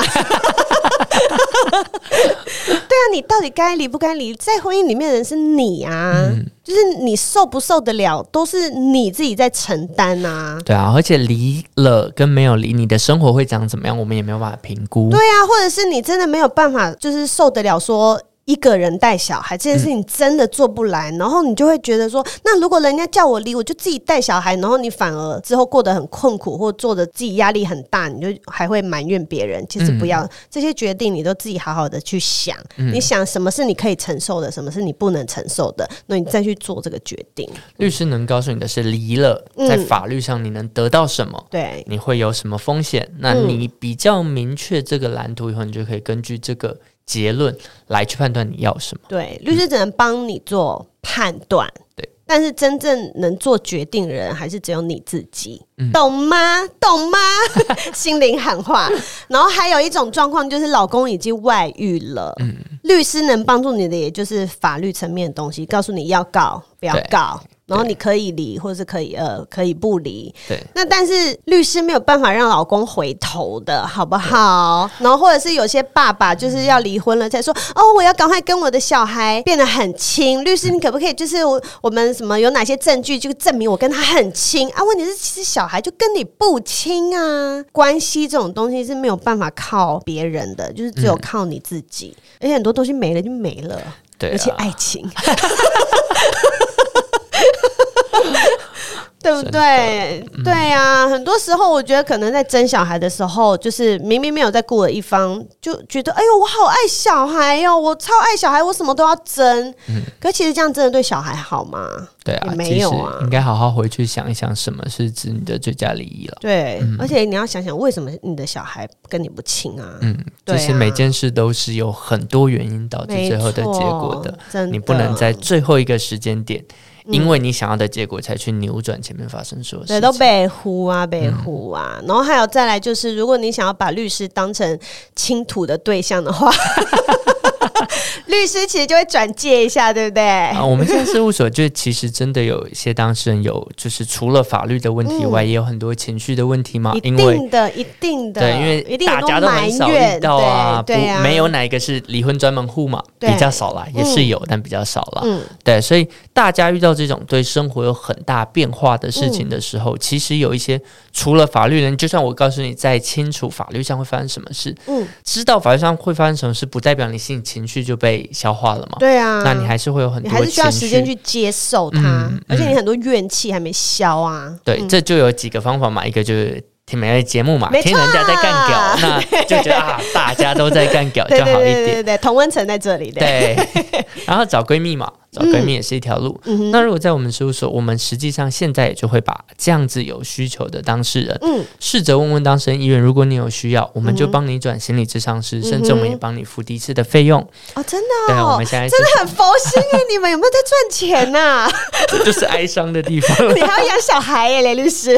[laughs] 对啊，你到底该离不该离？在婚姻里面的人是你啊，嗯、就是你受不受得了，都是你自己在承担啊。对啊，而且离了跟没有离，你的生活会长怎么样，我们也没有办法评估。对啊，或者是你真的没有办法，就是受得了说。一个人带小孩这件事情真的做不来，嗯、然后你就会觉得说，那如果人家叫我离，我就自己带小孩，然后你反而之后过得很困苦，或做的自己压力很大，你就还会埋怨别人。其实不要、嗯、这些决定，你都自己好好的去想，嗯、你想什么是你可以承受的，什么是你不能承受的，那你再去做这个决定。律师能告诉你的是，离了在法律上你能得到什么？嗯、对，你会有什么风险？那你比较明确这个蓝图以后，你就可以根据这个。结论来去判断你要什么？对，律师只能帮你做判断，嗯、对，但是真正能做决定的人还是只有你自己，嗯、懂吗？懂吗？[laughs] 心灵喊话。然后还有一种状况就是老公已经外遇了，嗯、律师能帮助你的也就是法律层面的东西，告诉你要告不要告。然后你可以离，或者是可以呃，可以不离。对。那但是律师没有办法让老公回头的，好不好？然后或者是有些爸爸就是要离婚了才说，嗯、哦，我要赶快跟我的小孩变得很亲。律师，你可不可以就是我我们什么有哪些证据就证明我跟他很亲啊？问题是其实小孩就跟你不亲啊。关系这种东西是没有办法靠别人的，就是只有靠你自己。嗯、而且很多东西没了就没了，对、啊，而且爱情。[laughs] 对不对？嗯、对呀、啊，很多时候我觉得可能在争小孩的时候，就是明明没有在顾的一方，就觉得哎呦，我好爱小孩哟，我超爱小孩，我什么都要争。嗯，可其实这样真的对小孩好吗？对啊，没有啊，应该好好回去想一想，什么是指你的最佳利益了。对，嗯、而且你要想想，为什么你的小孩跟你不亲啊？嗯，其实每件事都是有很多原因导致最后的结果的，真的，你不能在最后一个时间点。因为你想要的结果，才去扭转前面发生所有事情。对，都被呼啊，被呼啊。嗯、然后还有再来就是，如果你想要把律师当成倾吐的对象的话。[laughs] 律师其实就会转介一下，对不对？啊，我们现在事务所就其实真的有一些当事人有，就是除了法律的问题以外，嗯、也有很多情绪的问题嘛。一定的，一定的，对，因为大家都很少遇到啊，对，对啊，没有哪一个是离婚专门户嘛，比较少啦，也是有，嗯、但比较少了。嗯，对，所以大家遇到这种对生活有很大变化的事情的时候，嗯、其实有一些除了法律人，就算我告诉你在清楚法律上会发生什么事，嗯，知道法律上会发生什么事，不代表你心里情绪就被消化了嘛。对啊，那你还是会有很多，你还是需要时间去接受它，嗯、而且你很多怨气还没消啊。对，嗯、这就有几个方法嘛，一个就是。听每个节目嘛，听人家在干屌，[laughs] 那就觉得啊，大家都在干屌就好一点。对对对对对，同温层在这里的。对，[laughs] 然后找闺蜜嘛。找闺蜜也是一条路。嗯、那如果在我们事务所，我们实际上现在也就会把这样子有需求的当事人，嗯，试着问问当事人意愿。如果你有需要，我们就帮你转心理咨商师，嗯、甚至我们也帮你付第一次的费用。哦，真的哦，对，我们现在真的很佛心哎！你们有没有在赚钱呐、啊？[laughs] 这就是哀伤的地方。[laughs] 你还要养小孩耶，雷律师。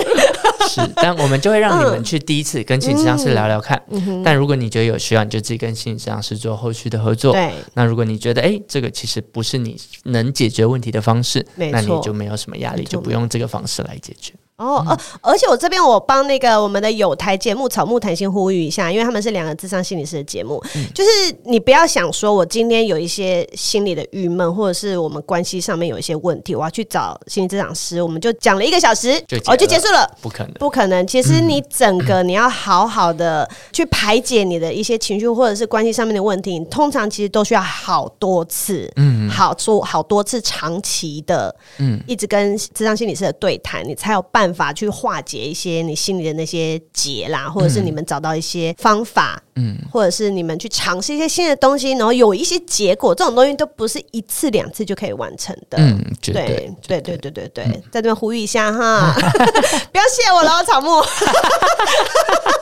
是，但我们就会让你们去第一次跟心理咨商师聊聊看。但如果你觉得有需要，你就自己跟心理咨商师做后续的合作。对。那如果你觉得哎，这个其实不是你能解决问题的方式，那你就没有什么压力，就不用这个方式来解决。哦，呃，而且我这边我帮那个我们的有台节目草木谈心呼吁一下，因为他们是两个智商心理师的节目，嗯、就是你不要想说我今天有一些心理的郁闷，或者是我们关系上面有一些问题，我要去找心理咨商师，我们就讲了一个小时，就哦就结束了，不可能，不可能。其实你整个你要好好的去排解你的一些情绪，或者是关系上面的问题，你通常其实都需要好多次，嗯，好做好多次长期的，嗯，一直跟智商心理师的对谈，你才有办法。法去化解一些你心里的那些结啦，或者是你们找到一些方法，嗯，或者是你们去尝试一些新的东西，然后有一些结果，这种东西都不是一次两次就可以完成的。嗯，对，对，对，对，对，对，在这边呼吁一下哈，[laughs] 不要谢我了，草木。[laughs]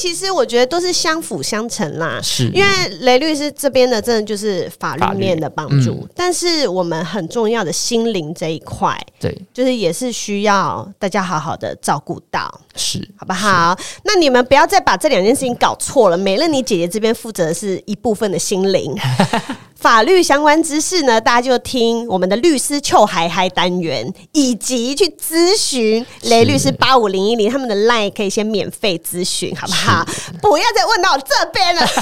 其实我觉得都是相辅相成啦，是因为雷律师这边的真的就是法律面的帮助，嗯、但是我们很重要的心灵这一块，对，就是也是需要大家好好的照顾到，是好不好？那你们不要再把这两件事情搞错了。美乐你姐姐这边负责的是一部分的心灵。法律相关知识呢，大家就听我们的律师秋嗨嗨单元，以及去咨询雷律师八五零一零他们的 line 可以先免费咨询，好不好？不要再问到我这边了，[laughs] 这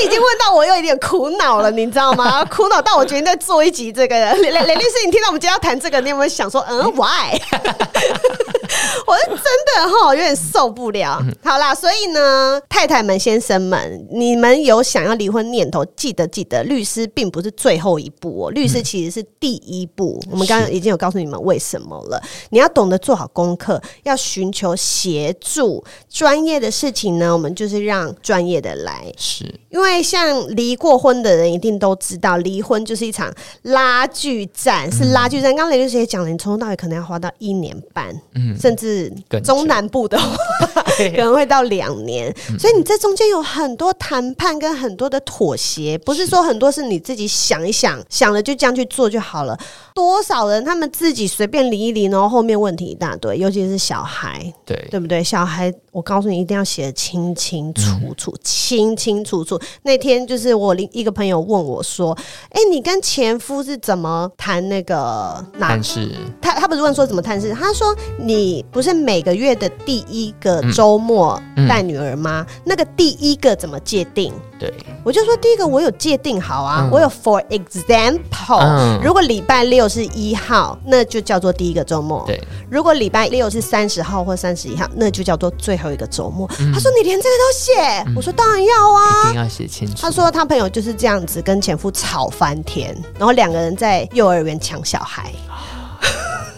是已经问到我有一点苦恼了，你知道吗？[laughs] 苦恼到我决定再做一集这个雷雷律师，你听到我们今天要谈这个，你有没有想说，嗯，why？[laughs] [laughs] 我是真的哈，有点受不了。好啦，所以呢，太太们、先生们，你们有想要离婚念头？记得记得，律师并不是最后一步哦，律师其实是第一步。嗯、我们刚刚已经有告诉你们为什么了。你要懂得做好功课，要寻求协助。专业的事情呢，我们就是让专业的来。是因为像离过婚的人一定都知道，离婚就是一场拉锯战，是拉锯战。刚雷律师也讲了，你从头到尾可能要花到一年半，嗯，甚至中南部的话 [laughs] [laughs] 可能会到两年。嗯、所以你这中间有很多谈判跟很多的妥协。不是说很多是你自己想一想，想了就这样去做就好了。多少人他们自己随便离一离，然后后面问题一大堆，尤其是小孩，对对不对？小孩，我告诉你，一定要写的清清楚楚，嗯、清清楚楚。那天就是我另一个朋友问我说：“哎、欸，你跟前夫是怎么谈那个探视？”他他不是问说怎么探视，他说：“你不是每个月的第一个周末带女儿吗？嗯嗯、那个第一个怎么界定？”对，我就说第一个我有界定好啊，嗯、我有 for example，、嗯、如果礼拜六是一号，那就叫做第一个周末。对，如果礼拜六是三十号或三十一号，那就叫做最后一个周末。嗯、他说你连这个都写，嗯、我说当然要啊，一定要写清楚。他说他朋友就是这样子跟前夫吵翻天，然后两个人在幼儿园抢小孩。[laughs]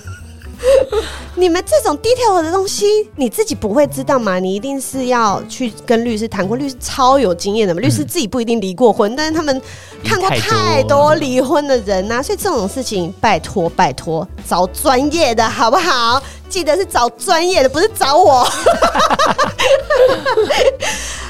[laughs] 你们这种 detail 的东西，你自己不会知道吗？你一定是要去跟律师谈过，律师超有经验的嘛。律师自己不一定离过婚，嗯、但是他们看过太多离婚的人呐、啊，所以这种事情拜托拜托找专业的好不好？记得是找专业的，不是找我。[laughs]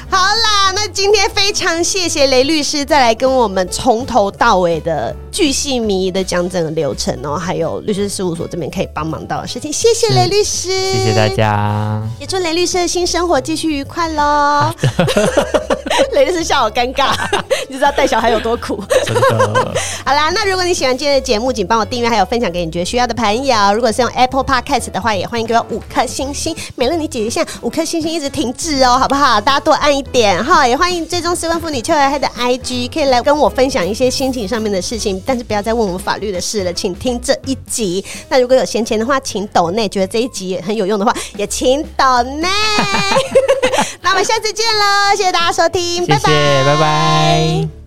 好啦，那今天非常谢谢雷律师再来跟我们从头到尾的巨细靡遗的讲整个流程哦，还有律师事务所这边可以帮忙到的事情，谢谢雷律师，谢谢大家，也祝雷律师的新生活继续愉快喽。[laughs] 雷律师笑好尴尬，[laughs] 你知道带小孩有多苦。真的。好啦，那如果你喜欢今天的节目，请帮我订阅，还有分享给你觉得需要的朋友。如果是用 Apple Podcast 的话，也欢迎给我五颗星星。美乐你姐姐现在五颗星星一直停滞哦，好不好？大家多按一点哈，也欢迎追踪失婚妇女邱爱黑的 IG，可以来跟我分享一些心情上面的事情，但是不要再问我们法律的事了，请听这一集。那如果有闲钱的话，请抖内，觉得这一集很有用的话，也请抖内。那 [laughs] 那我们下次见喽，谢谢大家收听，谢谢，拜拜。拜拜